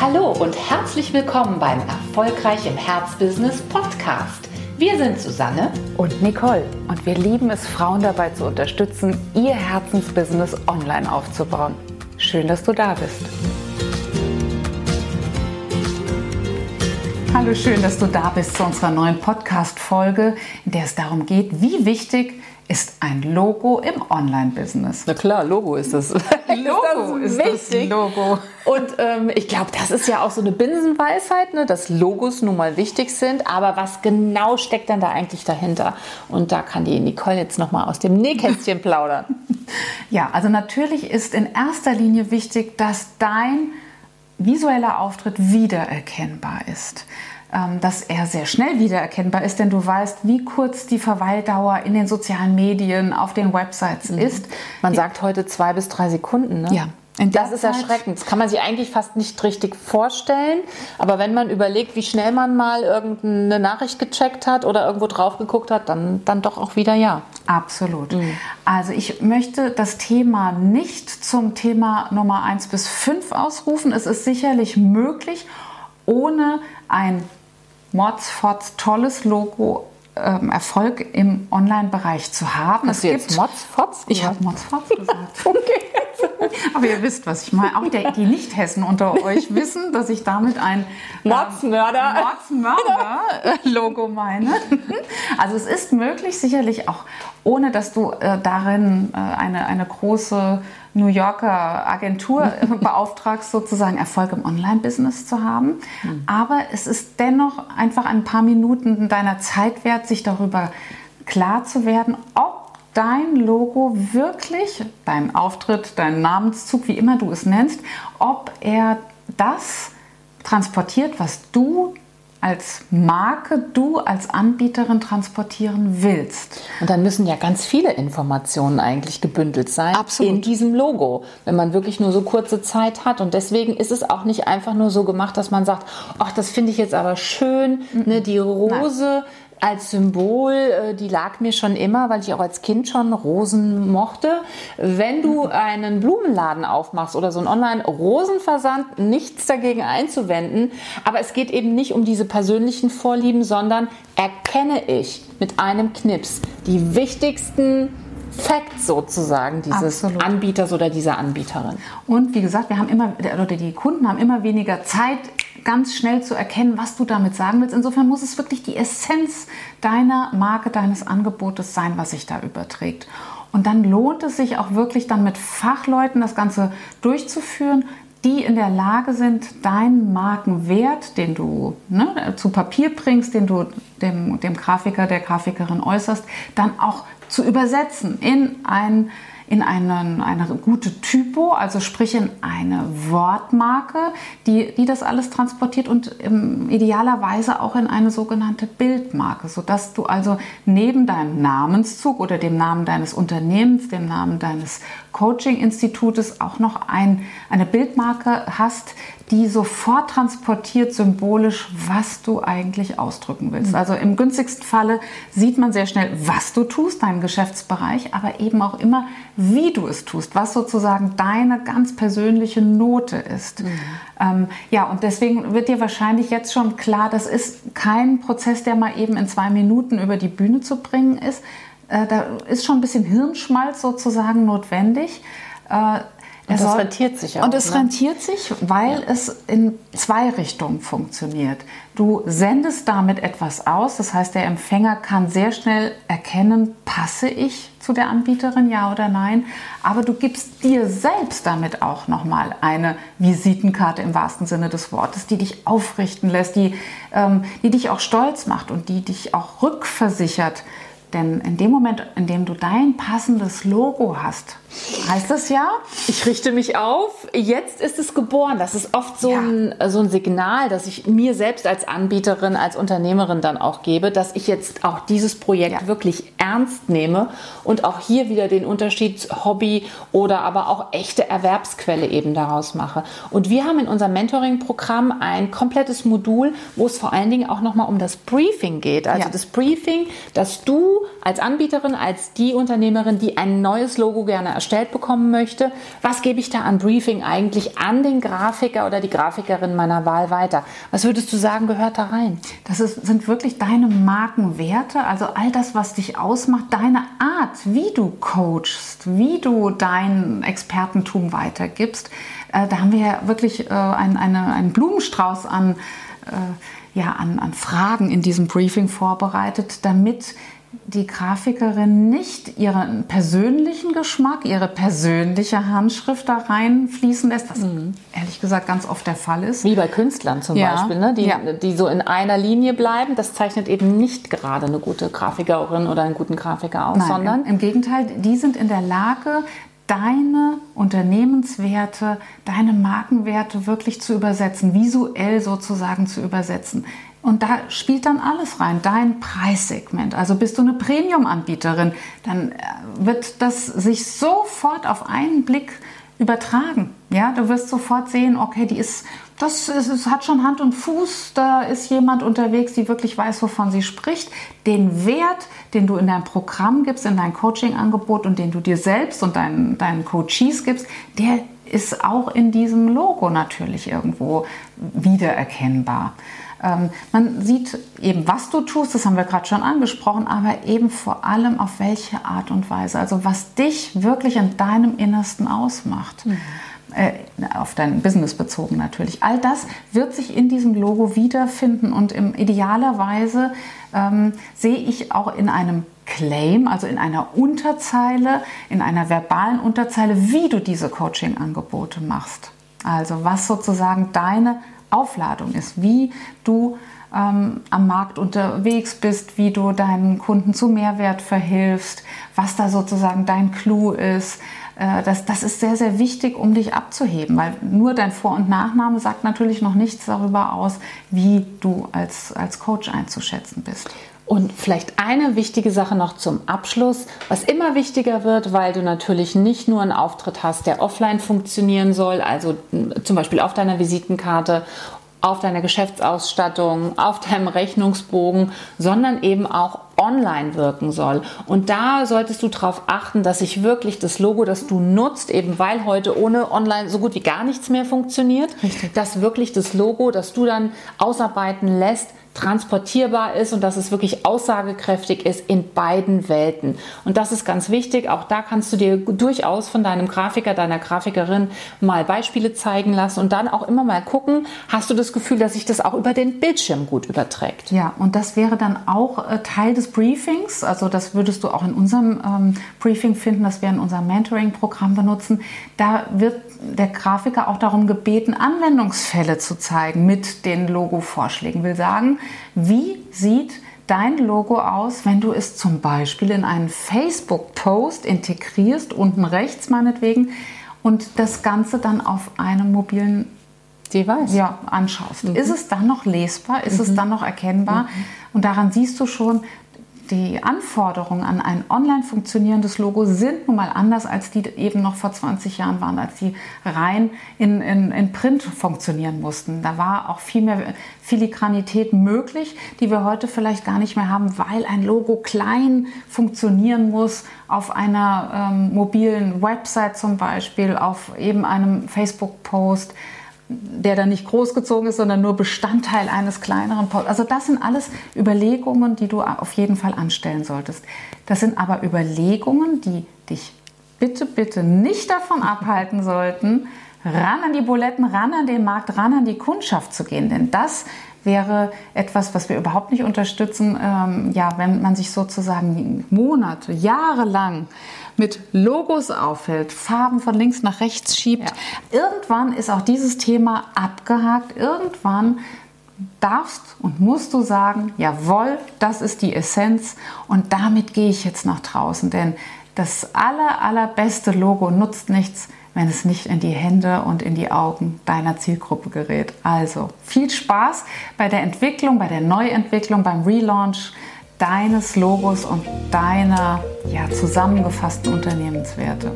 Hallo und herzlich willkommen beim Erfolgreich im Herzbusiness Podcast. Wir sind Susanne und Nicole und wir lieben es, Frauen dabei zu unterstützen, ihr Herzensbusiness online aufzubauen. Schön, dass du da bist. Hallo, schön, dass du da bist zu unserer neuen Podcast-Folge, in der es darum geht, wie wichtig ist ein Logo im Online-Business. Na klar, Logo ist das. Logo ist das, ist das Logo. Und ähm, ich glaube, das ist ja auch so eine Binsenweisheit, ne, dass Logos nun mal wichtig sind. Aber was genau steckt denn da eigentlich dahinter? Und da kann die Nicole jetzt noch mal aus dem Nähkästchen plaudern. Ja, also natürlich ist in erster Linie wichtig, dass dein visueller Auftritt wiedererkennbar ist. Ähm, dass er sehr schnell wiedererkennbar ist, denn du weißt, wie kurz die Verweildauer in den sozialen Medien, auf den Websites mhm. ist. Man sagt heute zwei bis drei Sekunden. Ne? Ja, das ist erschreckend. Das kann man sich eigentlich fast nicht richtig vorstellen. Aber wenn man überlegt, wie schnell man mal irgendeine Nachricht gecheckt hat oder irgendwo drauf geguckt hat, dann, dann doch auch wieder ja. Absolut. Mhm. Also ich möchte das Thema nicht zum Thema Nummer 1 bis 5 ausrufen. Es ist sicherlich möglich, ohne ein Modsfots tolles Logo ähm, Erfolg im Online-Bereich zu haben. Hast es du jetzt Modsfots Ich habe Modsfots gesagt. okay. Aber ihr wisst, was ich meine. Auch der, die Nicht-Hessen unter euch wissen, dass ich damit ein Modsmörder ähm, Modsmörder-Logo meine. Also es ist möglich, sicherlich auch ohne, dass du äh, darin äh, eine, eine große New Yorker Agentur beauftragst, sozusagen Erfolg im Online-Business zu haben. Mhm. Aber es ist dennoch einfach ein paar Minuten deiner Zeit wert, sich darüber klar zu werden, ob dein Logo wirklich, dein Auftritt, dein Namenszug, wie immer du es nennst, ob er das transportiert, was du als Marke du als Anbieterin transportieren willst. Und dann müssen ja ganz viele Informationen eigentlich gebündelt sein Absolut. in diesem Logo, wenn man wirklich nur so kurze Zeit hat. Und deswegen ist es auch nicht einfach nur so gemacht, dass man sagt, ach, das finde ich jetzt aber schön, mhm. ne, die Rose. Nein als Symbol, äh, die lag mir schon immer, weil ich auch als Kind schon Rosen mochte. Wenn du einen Blumenladen aufmachst oder so einen Online-Rosenversand, nichts dagegen einzuwenden. Aber es geht eben nicht um diese persönlichen Vorlieben, sondern erkenne ich mit einem Knips die wichtigsten Facts sozusagen dieses Absolut. Anbieters oder dieser Anbieterin. Und wie gesagt, wir haben immer, oder die Kunden haben immer weniger Zeit, ganz schnell zu erkennen, was du damit sagen willst. Insofern muss es wirklich die Essenz deiner Marke, deines Angebotes sein, was sich da überträgt. Und dann lohnt es sich auch wirklich dann mit Fachleuten das Ganze durchzuführen, die in der Lage sind, deinen Markenwert, den du ne, zu Papier bringst, den du dem, dem Grafiker, der Grafikerin äußerst, dann auch zu übersetzen in ein in einen, eine gute Typo, also sprich in eine Wortmarke, die, die das alles transportiert und idealerweise auch in eine sogenannte Bildmarke, sodass du also neben deinem Namenszug oder dem Namen deines Unternehmens, dem Namen deines Coaching-Institutes auch noch ein, eine Bildmarke hast, die sofort transportiert symbolisch, was du eigentlich ausdrücken willst. Mhm. Also im günstigsten Falle sieht man sehr schnell, was du tust, deinen Geschäftsbereich, aber eben auch immer, wie du es tust, was sozusagen deine ganz persönliche Note ist. Mhm. Ähm, ja, und deswegen wird dir wahrscheinlich jetzt schon klar, das ist kein Prozess, der mal eben in zwei Minuten über die Bühne zu bringen ist. Äh, da ist schon ein bisschen Hirnschmalz sozusagen notwendig. Äh, und das soll, rentiert sich auch. Und es ne? rentiert sich, weil ja. es in zwei Richtungen funktioniert. Du sendest damit etwas aus, das heißt, der Empfänger kann sehr schnell erkennen, passe ich zu der Anbieterin, ja oder nein. Aber du gibst dir selbst damit auch nochmal eine Visitenkarte im wahrsten Sinne des Wortes, die dich aufrichten lässt, die, ähm, die dich auch stolz macht und die dich auch rückversichert denn in dem Moment, in dem du dein passendes Logo hast, heißt das ja, ich richte mich auf, jetzt ist es geboren. Das ist oft so, ja. ein, so ein Signal, dass ich mir selbst als Anbieterin, als Unternehmerin dann auch gebe, dass ich jetzt auch dieses Projekt ja. wirklich ernst nehme und auch hier wieder den Unterschied Hobby oder aber auch echte Erwerbsquelle eben daraus mache. Und wir haben in unserem Mentoring-Programm ein komplettes Modul, wo es vor allen Dingen auch nochmal um das Briefing geht. Also ja. das Briefing, dass du als Anbieterin, als die Unternehmerin, die ein neues Logo gerne erstellt bekommen möchte, was gebe ich da an Briefing eigentlich an den Grafiker oder die Grafikerin meiner Wahl weiter? Was würdest du sagen, gehört da rein? Das ist, sind wirklich deine Markenwerte, also all das, was dich ausmacht, deine Art, wie du coachst, wie du dein Expertentum weitergibst. Äh, da haben wir ja wirklich äh, ein, eine, einen Blumenstrauß an, äh, ja, an, an Fragen in diesem Briefing vorbereitet, damit die Grafikerin nicht ihren persönlichen Geschmack, ihre persönliche Handschrift da reinfließen lässt, was mhm. ehrlich gesagt ganz oft der Fall ist. Wie bei Künstlern zum ja. Beispiel, ne? die, ja. die so in einer Linie bleiben. Das zeichnet eben nicht gerade eine gute Grafikerin oder einen guten Grafiker aus, Nein, sondern im, im Gegenteil, die sind in der Lage, deine Unternehmenswerte, deine Markenwerte wirklich zu übersetzen, visuell sozusagen zu übersetzen. Und da spielt dann alles rein, dein Preissegment. Also bist du eine Premium-Anbieterin, dann äh, wird das sich sofort auf einen Blick übertragen. Ja, du wirst sofort sehen, okay, die ist, das ist, hat schon Hand und Fuß, da ist jemand unterwegs, die wirklich weiß, wovon sie spricht. Den Wert, den du in dein Programm gibst, in dein Coaching-Angebot und den du dir selbst und deinen, deinen Coaches gibst, der ist auch in diesem Logo natürlich irgendwo wiedererkennbar. Ähm, man sieht eben, was du tust, das haben wir gerade schon angesprochen, aber eben vor allem auf welche Art und Weise, also was dich wirklich in deinem Innersten ausmacht. Mhm. Äh, auf dein Business bezogen natürlich. All das wird sich in diesem Logo wiederfinden und im idealerweise ähm, sehe ich auch in einem Claim, also in einer Unterzeile, in einer verbalen Unterzeile, wie du diese Coaching-Angebote machst. Also was sozusagen deine Aufladung ist, wie du ähm, am Markt unterwegs bist, wie du deinen Kunden zu Mehrwert verhilfst, was da sozusagen dein Clou ist. Äh, das, das ist sehr, sehr wichtig, um dich abzuheben, weil nur dein Vor- und Nachname sagt natürlich noch nichts darüber aus, wie du als, als Coach einzuschätzen bist. Und vielleicht eine wichtige Sache noch zum Abschluss, was immer wichtiger wird, weil du natürlich nicht nur einen Auftritt hast, der offline funktionieren soll, also zum Beispiel auf deiner Visitenkarte, auf deiner Geschäftsausstattung, auf deinem Rechnungsbogen, sondern eben auch online wirken soll. Und da solltest du darauf achten, dass sich wirklich das Logo, das du nutzt, eben weil heute ohne online so gut wie gar nichts mehr funktioniert, Richtig. dass wirklich das Logo, das du dann ausarbeiten lässt, transportierbar ist und dass es wirklich aussagekräftig ist in beiden Welten. Und das ist ganz wichtig. Auch da kannst du dir durchaus von deinem Grafiker, deiner Grafikerin mal Beispiele zeigen lassen und dann auch immer mal gucken, hast du das Gefühl, dass sich das auch über den Bildschirm gut überträgt. Ja, und das wäre dann auch äh, Teil des Briefings. Also das würdest du auch in unserem ähm, Briefing finden, das wir in unserem Mentoring-Programm benutzen. Da wird der Grafiker auch darum gebeten, Anwendungsfälle zu zeigen mit den Logo-Vorschlägen. Will sagen, wie sieht dein Logo aus, wenn du es zum Beispiel in einen Facebook-Post integrierst, unten rechts meinetwegen, und das Ganze dann auf einem mobilen Device ja, anschaust. Mhm. Ist es dann noch lesbar? Ist mhm. es dann noch erkennbar? Mhm. Und daran siehst du schon, die Anforderungen an ein online funktionierendes Logo sind nun mal anders, als die eben noch vor 20 Jahren waren, als die rein in, in, in Print funktionieren mussten. Da war auch viel mehr Filigranität möglich, die wir heute vielleicht gar nicht mehr haben, weil ein Logo klein funktionieren muss auf einer ähm, mobilen Website zum Beispiel, auf eben einem Facebook-Post der dann nicht großgezogen ist, sondern nur Bestandteil eines kleineren Posts. Also das sind alles Überlegungen, die du auf jeden Fall anstellen solltest. Das sind aber Überlegungen, die dich bitte, bitte nicht davon abhalten sollten, ran an die Buletten, ran an den Markt, ran an die Kundschaft zu gehen. Denn das wäre etwas, was wir überhaupt nicht unterstützen, ähm, ja, wenn man sich sozusagen Monate, Jahre lang mit Logos auffällt, Farben von links nach rechts schiebt. Ja. Irgendwann ist auch dieses Thema abgehakt. Irgendwann darfst und musst du sagen, jawohl, das ist die Essenz und damit gehe ich jetzt nach draußen, denn das aller, allerbeste Logo nutzt nichts, wenn es nicht in die Hände und in die Augen deiner Zielgruppe gerät. Also viel Spaß bei der Entwicklung, bei der Neuentwicklung, beim Relaunch deines Logos und deiner ja, zusammengefassten Unternehmenswerte.